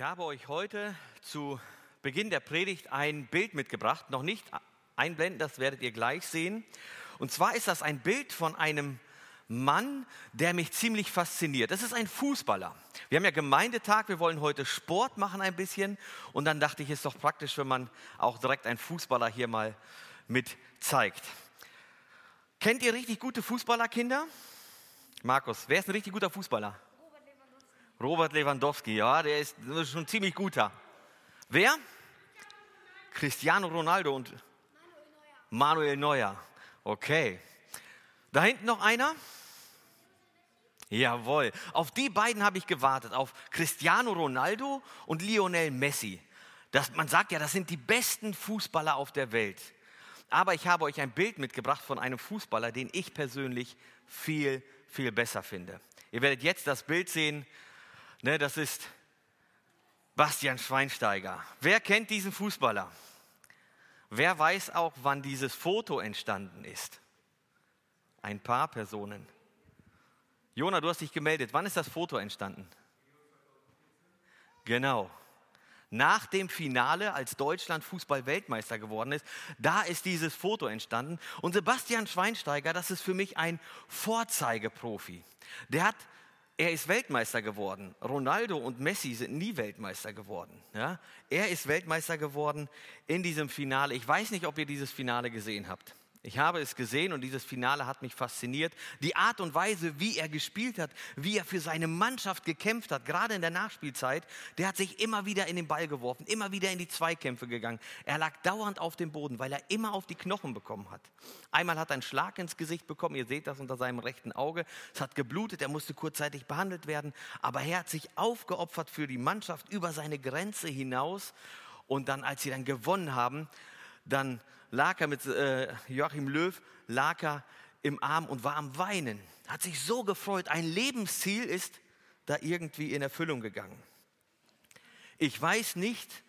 Ich habe euch heute zu Beginn der Predigt ein Bild mitgebracht, noch nicht einblenden, das werdet ihr gleich sehen. Und zwar ist das ein Bild von einem Mann, der mich ziemlich fasziniert. Das ist ein Fußballer. Wir haben ja Gemeindetag, wir wollen heute Sport machen ein bisschen. Und dann dachte ich, es ist doch praktisch, wenn man auch direkt einen Fußballer hier mal mit zeigt. Kennt ihr richtig gute Fußballerkinder? Markus, wer ist ein richtig guter Fußballer? Robert Lewandowski, ja, der ist schon ziemlich guter. Wer? Cristiano Ronaldo und Manuel Neuer. Okay. Da hinten noch einer? Jawohl. Auf die beiden habe ich gewartet, auf Cristiano Ronaldo und Lionel Messi. Das, man sagt ja, das sind die besten Fußballer auf der Welt. Aber ich habe euch ein Bild mitgebracht von einem Fußballer, den ich persönlich viel, viel besser finde. Ihr werdet jetzt das Bild sehen Ne, das ist Bastian Schweinsteiger. Wer kennt diesen Fußballer? Wer weiß auch, wann dieses Foto entstanden ist? Ein paar Personen. Jona, du hast dich gemeldet. Wann ist das Foto entstanden? Genau. Nach dem Finale, als Deutschland Fußball-Weltmeister geworden ist, da ist dieses Foto entstanden. Und Sebastian Schweinsteiger, das ist für mich ein Vorzeigeprofi. Der hat er ist Weltmeister geworden. Ronaldo und Messi sind nie Weltmeister geworden. Ja? Er ist Weltmeister geworden in diesem Finale. Ich weiß nicht, ob ihr dieses Finale gesehen habt. Ich habe es gesehen und dieses Finale hat mich fasziniert. Die Art und Weise, wie er gespielt hat, wie er für seine Mannschaft gekämpft hat, gerade in der Nachspielzeit, der hat sich immer wieder in den Ball geworfen, immer wieder in die Zweikämpfe gegangen. Er lag dauernd auf dem Boden, weil er immer auf die Knochen bekommen hat. Einmal hat er einen Schlag ins Gesicht bekommen, ihr seht das unter seinem rechten Auge. Es hat geblutet, er musste kurzzeitig behandelt werden, aber er hat sich aufgeopfert für die Mannschaft über seine Grenze hinaus. Und dann, als sie dann gewonnen haben, dann lag er mit äh, Joachim Löw, lag er im Arm und war am Weinen. Hat sich so gefreut. Ein Lebensziel ist da irgendwie in Erfüllung gegangen. Ich weiß nicht,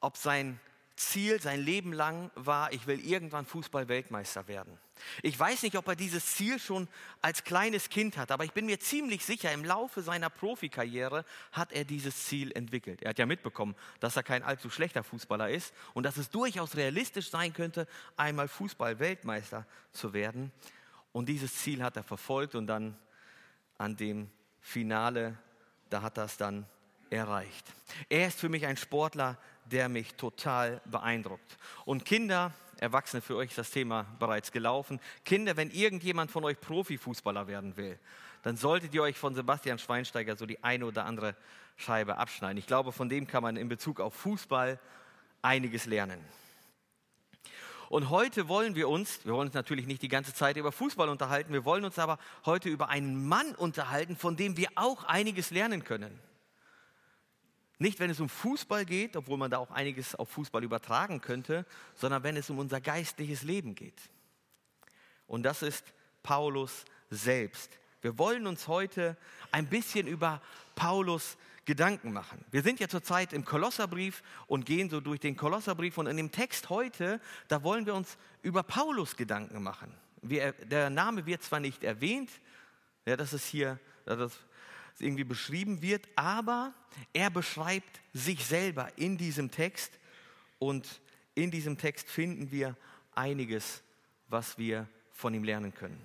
ob sein Ziel sein Leben lang war, ich will irgendwann Fußball-Weltmeister werden. Ich weiß nicht, ob er dieses Ziel schon als kleines Kind hat, aber ich bin mir ziemlich sicher, im Laufe seiner Profikarriere hat er dieses Ziel entwickelt. Er hat ja mitbekommen, dass er kein allzu schlechter Fußballer ist und dass es durchaus realistisch sein könnte, einmal Fußball-Weltmeister zu werden. Und dieses Ziel hat er verfolgt und dann an dem Finale, da hat er es dann erreicht. Er ist für mich ein Sportler, der mich total beeindruckt. Und Kinder, Erwachsene, für euch ist das Thema bereits gelaufen. Kinder, wenn irgendjemand von euch Profifußballer werden will, dann solltet ihr euch von Sebastian Schweinsteiger so die eine oder andere Scheibe abschneiden. Ich glaube, von dem kann man in Bezug auf Fußball einiges lernen. Und heute wollen wir uns, wir wollen uns natürlich nicht die ganze Zeit über Fußball unterhalten, wir wollen uns aber heute über einen Mann unterhalten, von dem wir auch einiges lernen können. Nicht, wenn es um Fußball geht, obwohl man da auch einiges auf Fußball übertragen könnte, sondern wenn es um unser geistliches Leben geht. Und das ist Paulus selbst. Wir wollen uns heute ein bisschen über Paulus Gedanken machen. Wir sind ja zurzeit im Kolosserbrief und gehen so durch den Kolosserbrief und in dem Text heute, da wollen wir uns über Paulus Gedanken machen. Wir, der Name wird zwar nicht erwähnt, ja, das ist hier, das irgendwie beschrieben wird, aber er beschreibt sich selber in diesem Text und in diesem Text finden wir einiges, was wir von ihm lernen können.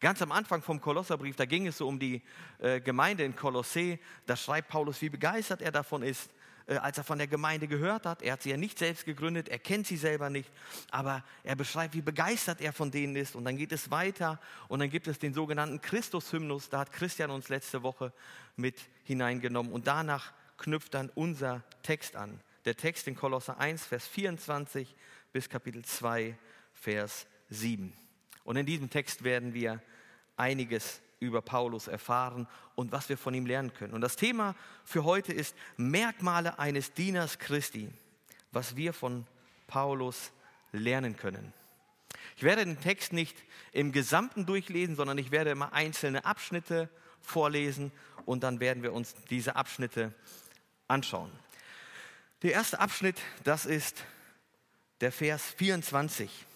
Ganz am Anfang vom Kolosserbrief, da ging es so um die äh, Gemeinde in Kolossee, da schreibt Paulus, wie begeistert er davon ist, als er von der Gemeinde gehört hat. Er hat sie ja nicht selbst gegründet, er kennt sie selber nicht, aber er beschreibt, wie begeistert er von denen ist. Und dann geht es weiter und dann gibt es den sogenannten Christus-Hymnus, da hat Christian uns letzte Woche mit hineingenommen. Und danach knüpft dann unser Text an. Der Text in Kolosser 1, Vers 24 bis Kapitel 2, Vers 7. Und in diesem Text werden wir einiges über Paulus erfahren und was wir von ihm lernen können. Und das Thema für heute ist Merkmale eines Dieners Christi, was wir von Paulus lernen können. Ich werde den Text nicht im Gesamten durchlesen, sondern ich werde immer einzelne Abschnitte vorlesen und dann werden wir uns diese Abschnitte anschauen. Der erste Abschnitt, das ist der Vers 24.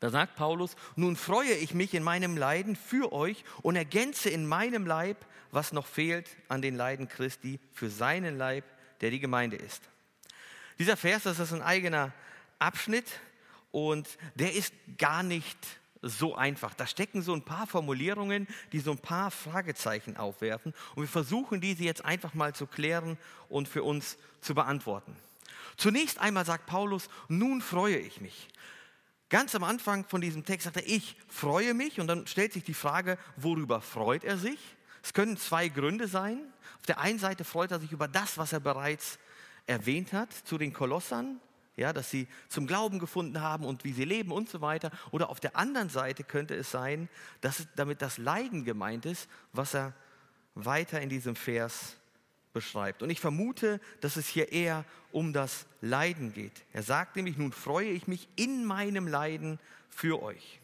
Da sagt Paulus, nun freue ich mich in meinem Leiden für euch und ergänze in meinem Leib, was noch fehlt an den Leiden Christi, für seinen Leib, der die Gemeinde ist. Dieser Vers, das ist ein eigener Abschnitt und der ist gar nicht so einfach. Da stecken so ein paar Formulierungen, die so ein paar Fragezeichen aufwerfen und wir versuchen diese jetzt einfach mal zu klären und für uns zu beantworten. Zunächst einmal sagt Paulus, nun freue ich mich. Ganz am Anfang von diesem Text sagt er, ich freue mich und dann stellt sich die Frage, worüber freut er sich? Es können zwei Gründe sein. Auf der einen Seite freut er sich über das, was er bereits erwähnt hat zu den Kolossern, ja, dass sie zum Glauben gefunden haben und wie sie leben und so weiter. Oder auf der anderen Seite könnte es sein, dass damit das Leiden gemeint ist, was er weiter in diesem Vers beschreibt. Und ich vermute, dass es hier eher um das Leiden geht. Er sagt nämlich, nun freue ich mich in meinem Leiden für euch.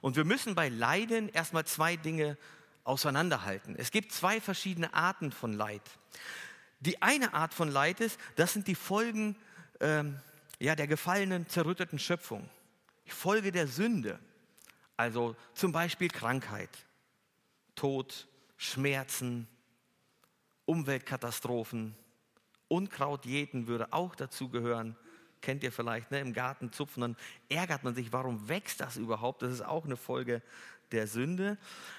Und wir müssen bei Leiden erstmal zwei Dinge auseinanderhalten. Es gibt zwei verschiedene Arten von Leid. Die eine Art von Leid ist, das sind die Folgen ähm, ja, der gefallenen, zerrütteten Schöpfung. Die Folge der Sünde. Also zum Beispiel Krankheit, Tod, Schmerzen, Umweltkatastrophen, Unkraut jäten würde auch dazu gehören. Kennt ihr vielleicht, ne? im Garten zupfen, dann ärgert man sich, warum wächst das überhaupt? Das ist auch eine Folge der Sünde.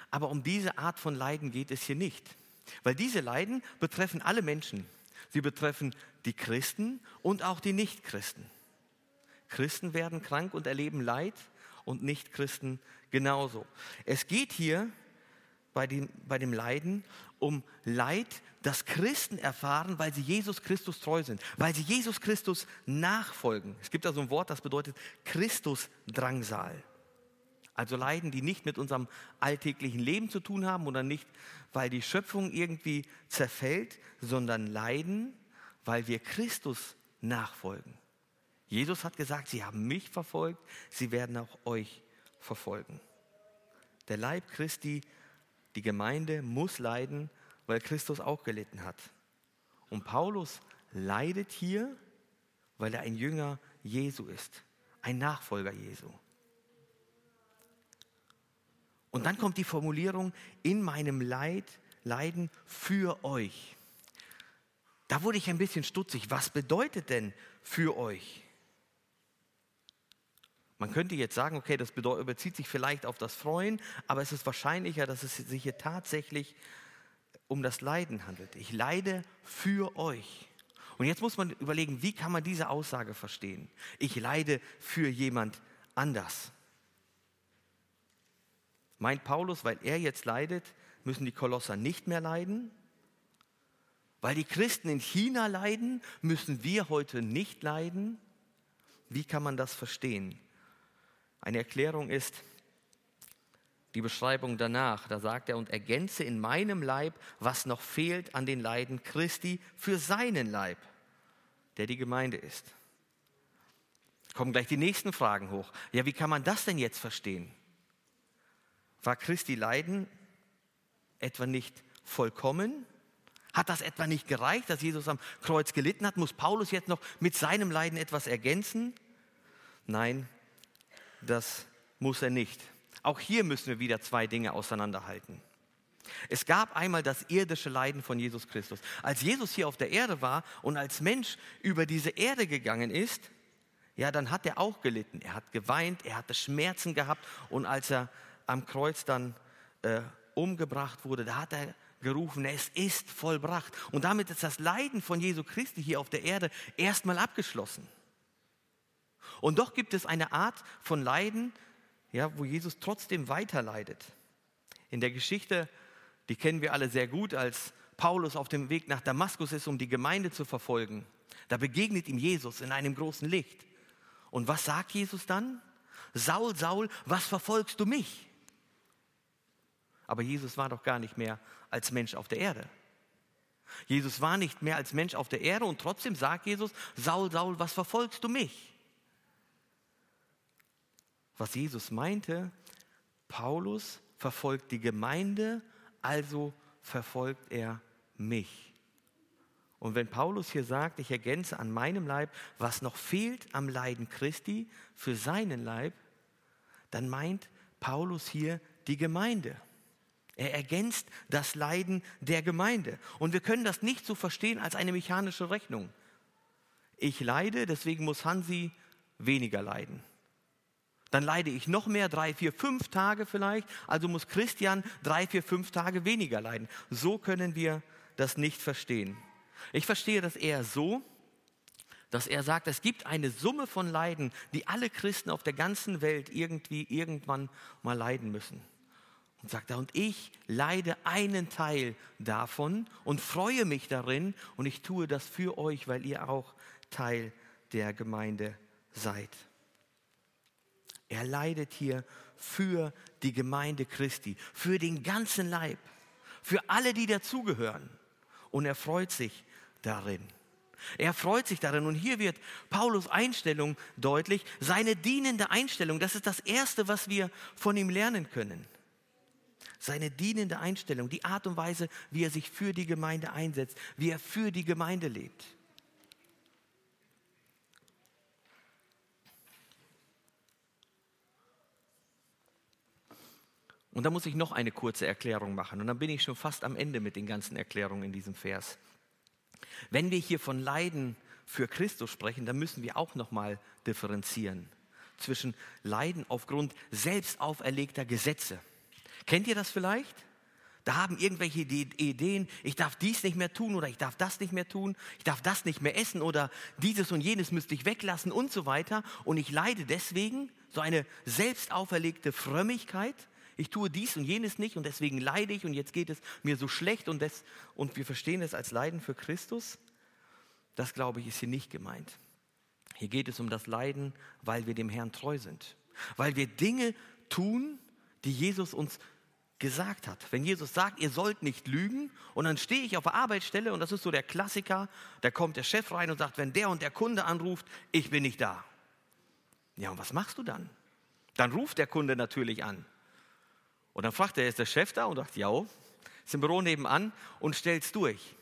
Aber um diese Art von Leiden geht es hier nicht. Weil diese Leiden betreffen alle Menschen. Sie betreffen die Christen und auch die Nichtchristen. Christen werden krank und erleben Leid und Nichtchristen genauso. Es geht hier bei dem, bei dem Leiden um Leid, das Christen erfahren, weil sie Jesus Christus treu sind, weil sie Jesus Christus nachfolgen. Es gibt da so ein Wort, das bedeutet Christus-Drangsal. Also Leiden, die nicht mit unserem alltäglichen Leben zu tun haben oder nicht, weil die Schöpfung irgendwie zerfällt, sondern Leiden, weil wir Christus nachfolgen. Jesus hat gesagt, sie haben mich verfolgt, sie werden auch euch verfolgen. Der Leib Christi, die Gemeinde muss leiden, weil Christus auch gelitten hat. Und Paulus leidet hier, weil er ein Jünger Jesu ist, ein Nachfolger Jesu. Und dann kommt die Formulierung, in meinem Leid, Leiden für euch. Da wurde ich ein bisschen stutzig. Was bedeutet denn für euch? Man könnte jetzt sagen, okay, das bezieht sich vielleicht auf das Freuen, aber es ist wahrscheinlicher, dass es sich hier tatsächlich um das Leiden handelt. Ich leide für euch. Und jetzt muss man überlegen, wie kann man diese Aussage verstehen? Ich leide für jemand anders. Meint Paulus, weil er jetzt leidet, müssen die Kolosser nicht mehr leiden? Weil die Christen in China leiden, müssen wir heute nicht leiden? Wie kann man das verstehen? Eine Erklärung ist die Beschreibung danach. Da sagt er, und ergänze in meinem Leib, was noch fehlt an den Leiden Christi für seinen Leib, der die Gemeinde ist. Kommen gleich die nächsten Fragen hoch. Ja, wie kann man das denn jetzt verstehen? War Christi Leiden etwa nicht vollkommen? Hat das etwa nicht gereicht, dass Jesus am Kreuz gelitten hat? Muss Paulus jetzt noch mit seinem Leiden etwas ergänzen? Nein, das muss er nicht. Auch hier müssen wir wieder zwei Dinge auseinanderhalten. Es gab einmal das irdische Leiden von Jesus Christus. Als Jesus hier auf der Erde war und als Mensch über diese Erde gegangen ist, ja, dann hat er auch gelitten. Er hat geweint, er hatte Schmerzen gehabt und als er am Kreuz dann äh, umgebracht wurde, da hat er gerufen, es ist vollbracht. Und damit ist das Leiden von Jesu Christi hier auf der Erde erstmal abgeschlossen. Und doch gibt es eine Art von Leiden, ja, wo Jesus trotzdem weiter leidet. In der Geschichte, die kennen wir alle sehr gut, als Paulus auf dem Weg nach Damaskus ist, um die Gemeinde zu verfolgen. Da begegnet ihm Jesus in einem großen Licht. Und was sagt Jesus dann? Saul, Saul, was verfolgst du mich? Aber Jesus war doch gar nicht mehr als Mensch auf der Erde. Jesus war nicht mehr als Mensch auf der Erde und trotzdem sagt Jesus, Saul, Saul, was verfolgst du mich? Was Jesus meinte, Paulus verfolgt die Gemeinde, also verfolgt er mich. Und wenn Paulus hier sagt, ich ergänze an meinem Leib, was noch fehlt am Leiden Christi für seinen Leib, dann meint Paulus hier die Gemeinde. Er ergänzt das Leiden der Gemeinde. Und wir können das nicht so verstehen als eine mechanische Rechnung. Ich leide, deswegen muss Hansi weniger leiden. Dann leide ich noch mehr, drei, vier, fünf Tage vielleicht, also muss Christian drei, vier, fünf Tage weniger leiden. So können wir das nicht verstehen. Ich verstehe das eher so, dass er sagt, es gibt eine Summe von Leiden, die alle Christen auf der ganzen Welt irgendwie irgendwann mal leiden müssen. Und sagt er, und ich leide einen Teil davon und freue mich darin und ich tue das für euch, weil ihr auch Teil der Gemeinde seid. Er leidet hier für die Gemeinde Christi, für den ganzen Leib, für alle, die dazugehören. Und er freut sich darin. Er freut sich darin. Und hier wird Paulus Einstellung deutlich. Seine dienende Einstellung, das ist das Erste, was wir von ihm lernen können. Seine dienende Einstellung, die Art und Weise, wie er sich für die Gemeinde einsetzt, wie er für die Gemeinde lebt. Und da muss ich noch eine kurze Erklärung machen. Und dann bin ich schon fast am Ende mit den ganzen Erklärungen in diesem Vers. Wenn wir hier von Leiden für Christus sprechen, dann müssen wir auch nochmal differenzieren zwischen Leiden aufgrund selbst auferlegter Gesetze. Kennt ihr das vielleicht? Da haben irgendwelche Ideen, ich darf dies nicht mehr tun oder ich darf das nicht mehr tun, ich darf das nicht mehr essen oder dieses und jenes müsste ich weglassen und so weiter. Und ich leide deswegen so eine selbst auferlegte Frömmigkeit, ich tue dies und jenes nicht und deswegen leide ich und jetzt geht es mir so schlecht und, das, und wir verstehen es als Leiden für Christus. Das glaube ich ist hier nicht gemeint. Hier geht es um das Leiden, weil wir dem Herrn treu sind. Weil wir Dinge tun, die Jesus uns gesagt hat. Wenn Jesus sagt, ihr sollt nicht lügen, und dann stehe ich auf der Arbeitsstelle, und das ist so der Klassiker, da kommt der Chef rein und sagt, wenn der und der Kunde anruft, ich bin nicht da. Ja, und was machst du dann? Dann ruft der Kunde natürlich an. Und dann fragt er, ist der Chef da? Und sagt, ja, ist im Büro nebenan und stellt's durch.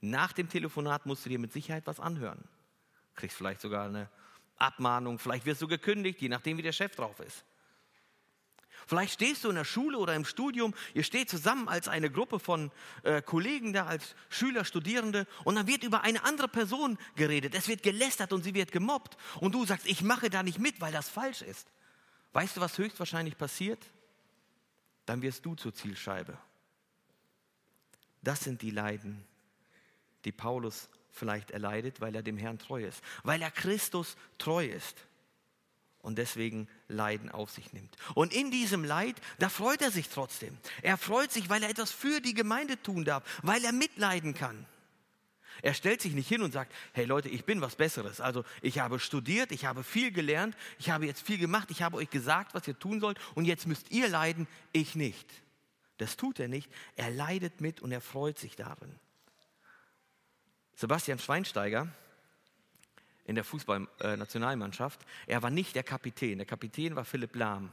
Nach dem Telefonat musst du dir mit Sicherheit was anhören. Kriegst vielleicht sogar eine Abmahnung, vielleicht wirst du gekündigt, je nachdem, wie der Chef drauf ist. Vielleicht stehst du in der Schule oder im Studium, ihr steht zusammen als eine Gruppe von äh, Kollegen da, als Schüler, Studierende, und dann wird über eine andere Person geredet. Es wird gelästert und sie wird gemobbt. Und du sagst, ich mache da nicht mit, weil das falsch ist. Weißt du, was höchstwahrscheinlich passiert? Dann wirst du zur Zielscheibe. Das sind die Leiden, die Paulus vielleicht erleidet, weil er dem Herrn treu ist, weil er Christus treu ist und deswegen Leiden auf sich nimmt. Und in diesem Leid, da freut er sich trotzdem. Er freut sich, weil er etwas für die Gemeinde tun darf, weil er mitleiden kann. Er stellt sich nicht hin und sagt, hey Leute, ich bin was Besseres. Also ich habe studiert, ich habe viel gelernt, ich habe jetzt viel gemacht, ich habe euch gesagt, was ihr tun sollt und jetzt müsst ihr leiden, ich nicht. Das tut er nicht. Er leidet mit und er freut sich darin. Sebastian Schweinsteiger in der Fußballnationalmannschaft, er war nicht der Kapitän. Der Kapitän war Philipp Lahm.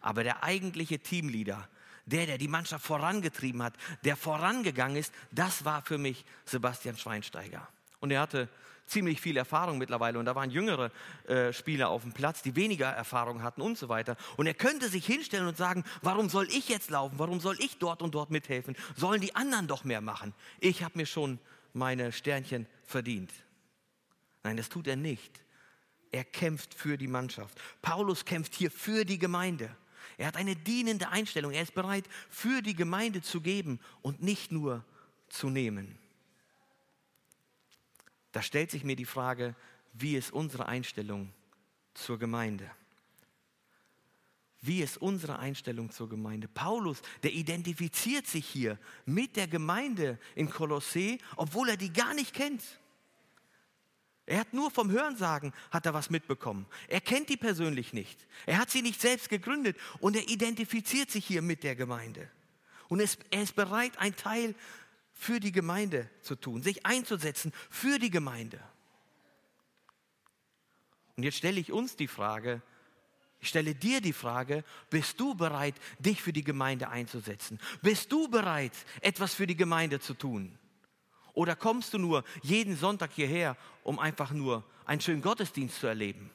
Aber der eigentliche Teamleader, der, der die Mannschaft vorangetrieben hat, der vorangegangen ist, das war für mich Sebastian Schweinsteiger. Und er hatte ziemlich viel Erfahrung mittlerweile und da waren jüngere äh, Spieler auf dem Platz, die weniger Erfahrung hatten und so weiter. Und er könnte sich hinstellen und sagen, warum soll ich jetzt laufen? Warum soll ich dort und dort mithelfen? Sollen die anderen doch mehr machen? Ich habe mir schon meine Sternchen verdient. Nein, das tut er nicht. Er kämpft für die Mannschaft. Paulus kämpft hier für die Gemeinde. Er hat eine dienende Einstellung. Er ist bereit, für die Gemeinde zu geben und nicht nur zu nehmen. Da stellt sich mir die Frage, wie ist unsere Einstellung zur Gemeinde? Wie ist unsere Einstellung zur Gemeinde? Paulus, der identifiziert sich hier mit der Gemeinde in Kolossee, obwohl er die gar nicht kennt. Er hat nur vom Hörensagen hat er was mitbekommen. Er kennt die persönlich nicht. Er hat sie nicht selbst gegründet und er identifiziert sich hier mit der Gemeinde. Und er ist bereit, ein Teil für die Gemeinde zu tun, sich einzusetzen für die Gemeinde. Und jetzt stelle ich uns die Frage, ich stelle dir die Frage, bist du bereit, dich für die Gemeinde einzusetzen? Bist du bereit, etwas für die Gemeinde zu tun? Oder kommst du nur jeden Sonntag hierher, um einfach nur einen schönen Gottesdienst zu erleben?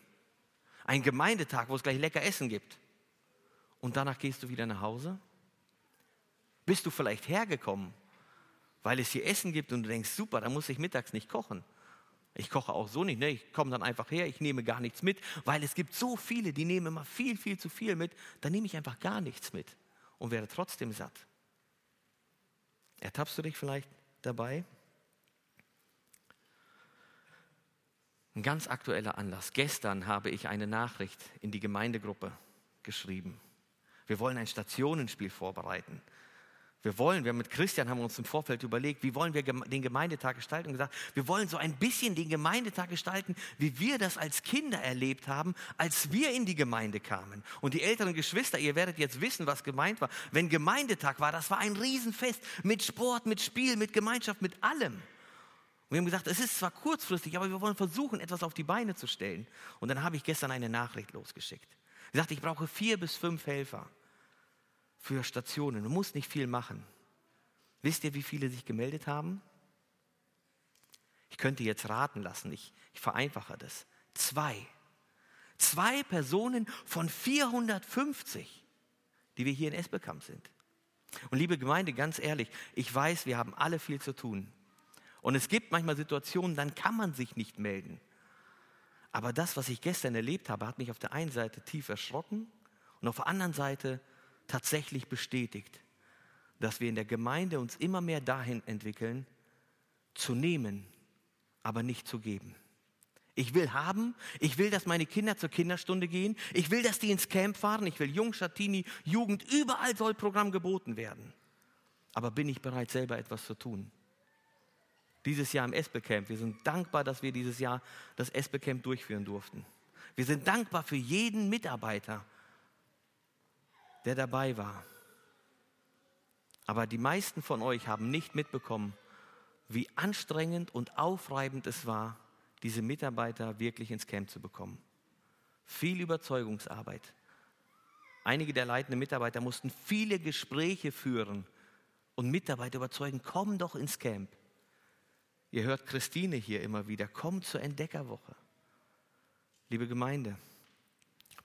Ein Gemeindetag, wo es gleich lecker Essen gibt. Und danach gehst du wieder nach Hause? Bist du vielleicht hergekommen, weil es hier Essen gibt und du denkst, super, da muss ich mittags nicht kochen. Ich koche auch so nicht, ne? ich komme dann einfach her, ich nehme gar nichts mit, weil es gibt so viele, die nehmen immer viel, viel zu viel mit, dann nehme ich einfach gar nichts mit und werde trotzdem satt. Ertappst du dich vielleicht dabei? Ein ganz aktueller Anlass. Gestern habe ich eine Nachricht in die Gemeindegruppe geschrieben. Wir wollen ein Stationenspiel vorbereiten. Wir wollen, wir mit Christian haben uns im Vorfeld überlegt, wie wollen wir den Gemeindetag gestalten und gesagt, wir wollen so ein bisschen den Gemeindetag gestalten, wie wir das als Kinder erlebt haben, als wir in die Gemeinde kamen. Und die älteren Geschwister, ihr werdet jetzt wissen, was gemeint war. Wenn Gemeindetag war, das war ein Riesenfest mit Sport, mit Spiel, mit Gemeinschaft, mit allem. Wir haben gesagt, es ist zwar kurzfristig, aber wir wollen versuchen, etwas auf die Beine zu stellen. Und dann habe ich gestern eine Nachricht losgeschickt. Ich sagte, ich brauche vier bis fünf Helfer für Stationen. Du musst nicht viel machen. Wisst ihr, wie viele sich gemeldet haben? Ich könnte jetzt raten lassen, ich, ich vereinfache das. Zwei. Zwei Personen von 450, die wir hier in Esbekamp sind. Und liebe Gemeinde, ganz ehrlich, ich weiß, wir haben alle viel zu tun. Und es gibt manchmal Situationen, dann kann man sich nicht melden. Aber das, was ich gestern erlebt habe, hat mich auf der einen Seite tief erschrocken und auf der anderen Seite tatsächlich bestätigt, dass wir in der Gemeinde uns immer mehr dahin entwickeln, zu nehmen, aber nicht zu geben. Ich will haben, ich will, dass meine Kinder zur Kinderstunde gehen, ich will, dass die ins Camp fahren, ich will Jung, Schatini, Jugend, überall soll Programm geboten werden. Aber bin ich bereit, selber etwas zu tun? Dieses Jahr im Espe-Camp, wir sind dankbar, dass wir dieses Jahr das Espe-Camp durchführen durften. Wir sind dankbar für jeden Mitarbeiter, der dabei war. Aber die meisten von euch haben nicht mitbekommen, wie anstrengend und aufreibend es war, diese Mitarbeiter wirklich ins Camp zu bekommen. Viel Überzeugungsarbeit. Einige der leitenden Mitarbeiter mussten viele Gespräche führen und Mitarbeiter überzeugen, komm doch ins Camp. Ihr hört Christine hier immer wieder, komm zur Entdeckerwoche. Liebe Gemeinde,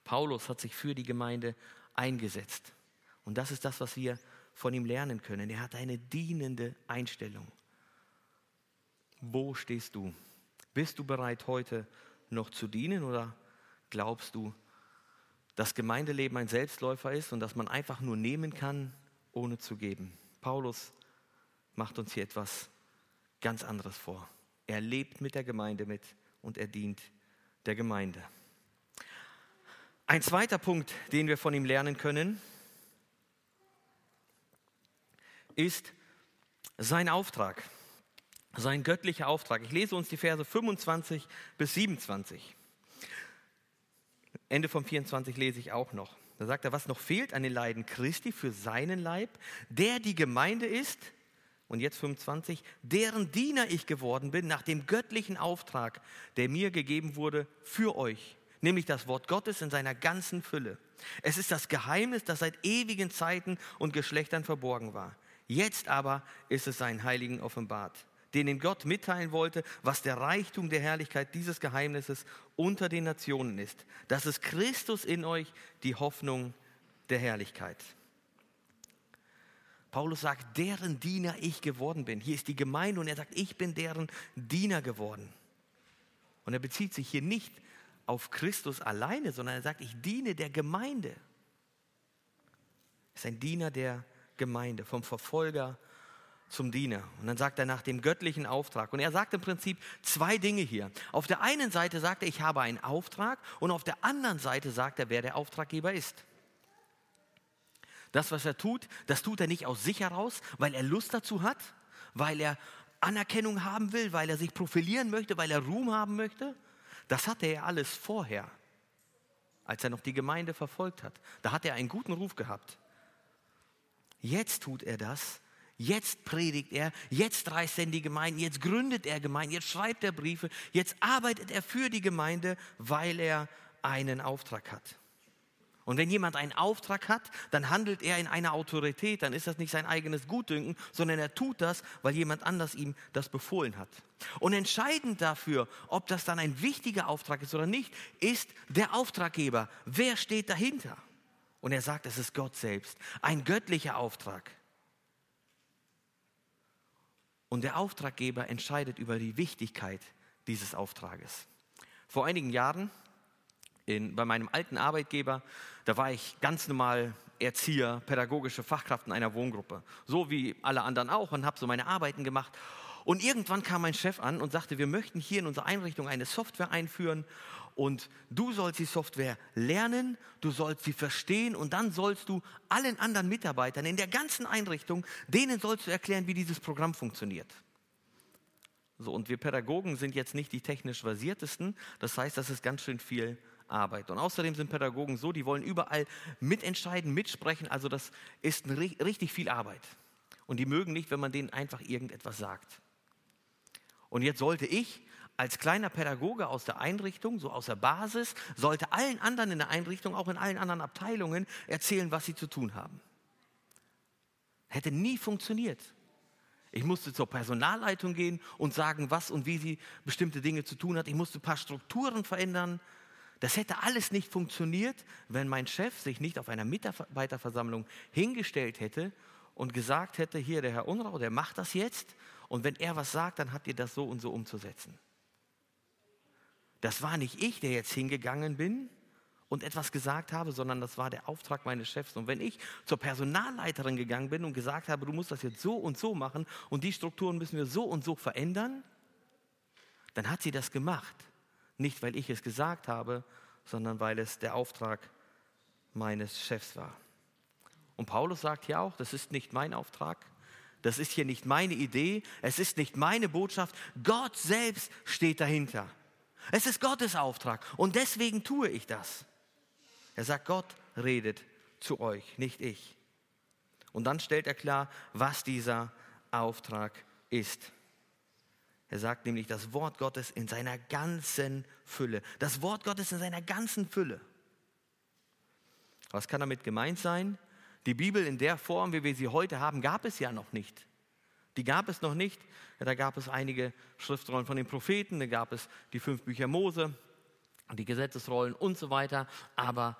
Paulus hat sich für die Gemeinde eingesetzt. Und das ist das, was wir von ihm lernen können. Er hat eine dienende Einstellung. Wo stehst du? Bist du bereit, heute noch zu dienen oder glaubst du, dass Gemeindeleben ein Selbstläufer ist und dass man einfach nur nehmen kann, ohne zu geben? Paulus macht uns hier etwas ganz anderes vor. Er lebt mit der Gemeinde mit und er dient der Gemeinde. Ein zweiter Punkt, den wir von ihm lernen können, ist sein Auftrag, sein göttlicher Auftrag. Ich lese uns die Verse 25 bis 27. Ende vom 24 lese ich auch noch. Da sagt er, was noch fehlt an den Leiden Christi für seinen Leib, der die Gemeinde ist, und jetzt 25, deren Diener ich geworden bin nach dem göttlichen Auftrag, der mir gegeben wurde für euch nämlich das Wort Gottes in seiner ganzen Fülle. Es ist das Geheimnis, das seit ewigen Zeiten und Geschlechtern verborgen war. Jetzt aber ist es seinen Heiligen offenbart, denen Gott mitteilen wollte, was der Reichtum der Herrlichkeit dieses Geheimnisses unter den Nationen ist. Das ist Christus in euch, die Hoffnung der Herrlichkeit. Paulus sagt, deren Diener ich geworden bin. Hier ist die Gemeinde und er sagt, ich bin deren Diener geworden. Und er bezieht sich hier nicht auf Christus alleine, sondern er sagt, ich diene der Gemeinde. Er ist ein Diener der Gemeinde, vom Verfolger zum Diener. Und dann sagt er nach dem göttlichen Auftrag. Und er sagt im Prinzip zwei Dinge hier. Auf der einen Seite sagt er, ich habe einen Auftrag und auf der anderen Seite sagt er, wer der Auftraggeber ist. Das, was er tut, das tut er nicht aus sich heraus, weil er Lust dazu hat, weil er Anerkennung haben will, weil er sich profilieren möchte, weil er Ruhm haben möchte, das hatte er alles vorher, als er noch die Gemeinde verfolgt hat. Da hat er einen guten Ruf gehabt. Jetzt tut er das. Jetzt predigt er, jetzt reist er in die Gemeinde, jetzt gründet er Gemeinden, jetzt schreibt er Briefe, jetzt arbeitet er für die Gemeinde, weil er einen Auftrag hat. Und wenn jemand einen Auftrag hat, dann handelt er in einer Autorität, dann ist das nicht sein eigenes Gutdünken, sondern er tut das, weil jemand anders ihm das befohlen hat. Und entscheidend dafür, ob das dann ein wichtiger Auftrag ist oder nicht, ist der Auftraggeber. Wer steht dahinter? Und er sagt, es ist Gott selbst, ein göttlicher Auftrag. Und der Auftraggeber entscheidet über die Wichtigkeit dieses Auftrages. Vor einigen Jahren in, bei meinem alten Arbeitgeber, da war ich ganz normal Erzieher, pädagogische Fachkraft in einer Wohngruppe. So wie alle anderen auch und habe so meine Arbeiten gemacht. Und irgendwann kam mein Chef an und sagte, wir möchten hier in unserer Einrichtung eine Software einführen und du sollst die Software lernen, du sollst sie verstehen und dann sollst du allen anderen Mitarbeitern in der ganzen Einrichtung, denen sollst du erklären, wie dieses Programm funktioniert. So, und wir Pädagogen sind jetzt nicht die technisch versiertesten, das heißt, das ist ganz schön viel Arbeit. Und außerdem sind Pädagogen so, die wollen überall mitentscheiden, mitsprechen, also das ist richtig viel Arbeit. Und die mögen nicht, wenn man denen einfach irgendetwas sagt. Und jetzt sollte ich als kleiner Pädagoge aus der Einrichtung, so aus der Basis, sollte allen anderen in der Einrichtung, auch in allen anderen Abteilungen erzählen, was sie zu tun haben. Hätte nie funktioniert. Ich musste zur Personalleitung gehen und sagen, was und wie sie bestimmte Dinge zu tun hat. Ich musste ein paar Strukturen verändern. Das hätte alles nicht funktioniert, wenn mein Chef sich nicht auf einer Mitarbeiterversammlung hingestellt hätte und gesagt hätte, hier der Herr Unrau, der macht das jetzt und wenn er was sagt, dann habt ihr das so und so umzusetzen. Das war nicht ich, der jetzt hingegangen bin und etwas gesagt habe, sondern das war der Auftrag meines Chefs. Und wenn ich zur Personalleiterin gegangen bin und gesagt habe, du musst das jetzt so und so machen und die Strukturen müssen wir so und so verändern, dann hat sie das gemacht. Nicht, weil ich es gesagt habe, sondern weil es der Auftrag meines Chefs war. Und Paulus sagt hier auch, das ist nicht mein Auftrag, das ist hier nicht meine Idee, es ist nicht meine Botschaft, Gott selbst steht dahinter. Es ist Gottes Auftrag und deswegen tue ich das. Er sagt, Gott redet zu euch, nicht ich. Und dann stellt er klar, was dieser Auftrag ist. Er sagt nämlich das Wort Gottes in seiner ganzen Fülle. Das Wort Gottes in seiner ganzen Fülle. Was kann damit gemeint sein? Die Bibel in der Form, wie wir sie heute haben, gab es ja noch nicht. Die gab es noch nicht. Da gab es einige Schriftrollen von den Propheten, da gab es die fünf Bücher Mose, die Gesetzesrollen und so weiter, aber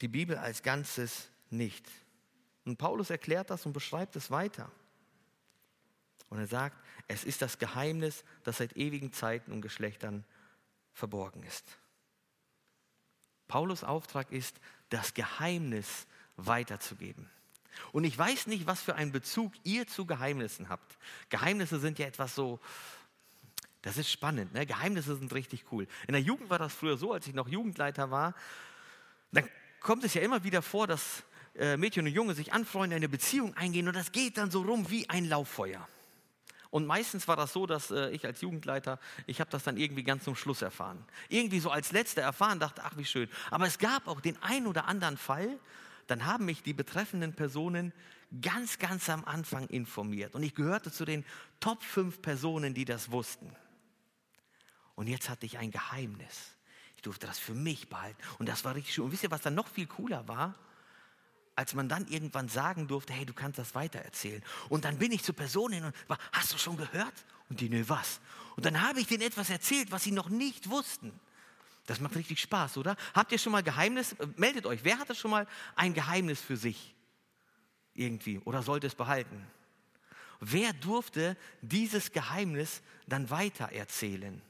die Bibel als Ganzes nicht. Und Paulus erklärt das und beschreibt es weiter. Und er sagt, es ist das Geheimnis, das seit ewigen Zeiten und Geschlechtern verborgen ist. Paulus Auftrag ist, das Geheimnis weiterzugeben. Und ich weiß nicht, was für einen Bezug ihr zu Geheimnissen habt. Geheimnisse sind ja etwas so, das ist spannend. Ne? Geheimnisse sind richtig cool. In der Jugend war das früher so, als ich noch Jugendleiter war. Dann kommt es ja immer wieder vor, dass äh, Mädchen und Junge sich anfreunden, eine Beziehung eingehen und das geht dann so rum wie ein Lauffeuer. Und meistens war das so, dass äh, ich als Jugendleiter, ich habe das dann irgendwie ganz zum Schluss erfahren. Irgendwie so als Letzter erfahren, dachte, ach wie schön. Aber es gab auch den einen oder anderen Fall, dann haben mich die betreffenden Personen ganz, ganz am Anfang informiert. Und ich gehörte zu den Top 5 Personen, die das wussten. Und jetzt hatte ich ein Geheimnis. Ich durfte das für mich behalten. Und das war richtig schön. Und wisst ihr, was dann noch viel cooler war? Als man dann irgendwann sagen durfte, hey, du kannst das weitererzählen. Und dann bin ich zur Person hin und war, hast du schon gehört? Und die, ne, was? Und dann habe ich denen etwas erzählt, was sie noch nicht wussten. Das macht richtig Spaß, oder? Habt ihr schon mal Geheimnis? Äh, meldet euch. Wer hatte schon mal ein Geheimnis für sich? Irgendwie. Oder sollte es behalten? Wer durfte dieses Geheimnis dann weiter erzählen?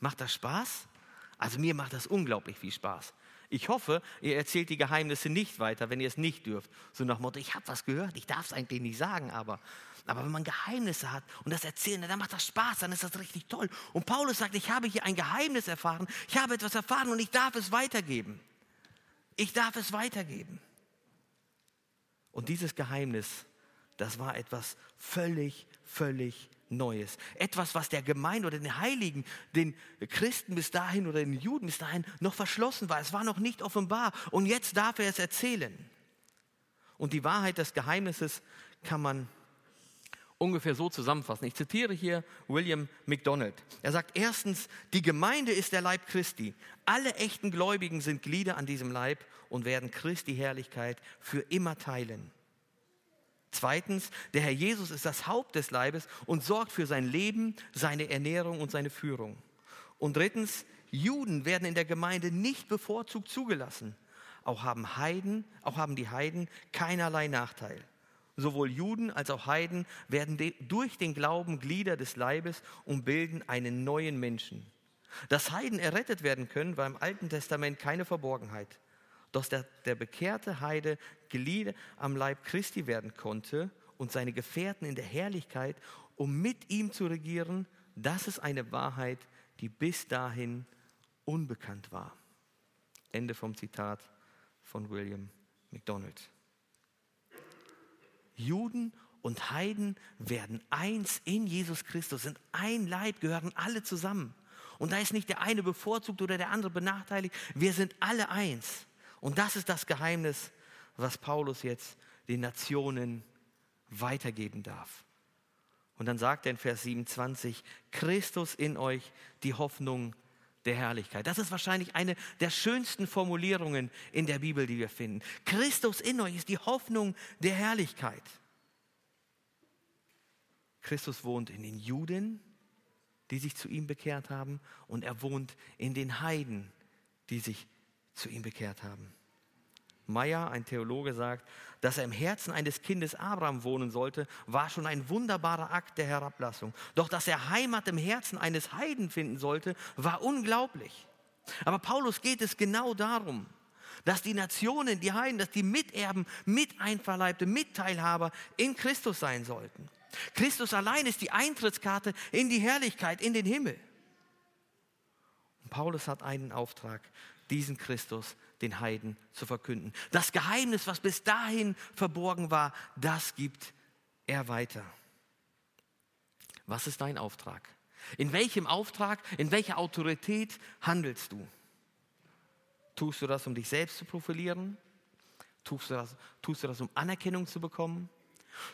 Macht das Spaß? Also mir macht das unglaublich viel Spaß. Ich hoffe, ihr erzählt die Geheimnisse nicht weiter, wenn ihr es nicht dürft. So nach Motto, ich habe was gehört, ich darf es eigentlich nicht sagen, aber aber wenn man Geheimnisse hat und das erzählen, dann macht das Spaß, dann ist das richtig toll. Und Paulus sagt, ich habe hier ein Geheimnis erfahren, ich habe etwas erfahren und ich darf es weitergeben. Ich darf es weitergeben. Und dieses Geheimnis, das war etwas völlig, völlig Neues. Etwas, was der Gemeinde oder den Heiligen, den Christen bis dahin oder den Juden bis dahin noch verschlossen war. Es war noch nicht offenbar. Und jetzt darf er es erzählen. Und die Wahrheit des Geheimnisses kann man ungefähr so zusammenfassen. Ich zitiere hier William MacDonald. Er sagt, erstens, die Gemeinde ist der Leib Christi. Alle echten Gläubigen sind Glieder an diesem Leib und werden Christi Herrlichkeit für immer teilen. Zweitens, der Herr Jesus ist das Haupt des Leibes und sorgt für sein Leben, seine Ernährung und seine Führung. Und drittens, Juden werden in der Gemeinde nicht bevorzugt zugelassen. Auch haben Heiden, auch haben die Heiden keinerlei Nachteil. Sowohl Juden als auch Heiden werden durch den Glauben Glieder des Leibes und bilden einen neuen Menschen. Dass Heiden errettet werden können, war im Alten Testament keine Verborgenheit. Doch der, der bekehrte Heide Glieder am Leib Christi werden konnte und seine Gefährten in der Herrlichkeit, um mit ihm zu regieren, das ist eine Wahrheit, die bis dahin unbekannt war. Ende vom Zitat von William McDonald. Juden und Heiden werden eins in Jesus Christus, sind ein Leib, gehören alle zusammen. Und da ist nicht der eine bevorzugt oder der andere benachteiligt. Wir sind alle eins. Und das ist das Geheimnis, was Paulus jetzt den Nationen weitergeben darf. Und dann sagt er in Vers 27, Christus in euch, die Hoffnung der Herrlichkeit. Das ist wahrscheinlich eine der schönsten Formulierungen in der Bibel, die wir finden. Christus in euch ist die Hoffnung der Herrlichkeit. Christus wohnt in den Juden, die sich zu ihm bekehrt haben, und er wohnt in den Heiden, die sich zu ihm bekehrt haben. Meyer, ein Theologe, sagt, dass er im Herzen eines Kindes Abraham wohnen sollte, war schon ein wunderbarer Akt der Herablassung. Doch dass er Heimat im Herzen eines Heiden finden sollte, war unglaublich. Aber Paulus geht es genau darum, dass die Nationen, die Heiden, dass die Miterben, Miteinverleibte, Mitteilhaber in Christus sein sollten. Christus allein ist die Eintrittskarte in die Herrlichkeit, in den Himmel. Und Paulus hat einen Auftrag, diesen Christus den Heiden zu verkünden. Das Geheimnis, was bis dahin verborgen war, das gibt er weiter. Was ist dein Auftrag? In welchem Auftrag, in welcher Autorität handelst du? Tust du das, um dich selbst zu profilieren? Tust du das, tust du das um Anerkennung zu bekommen?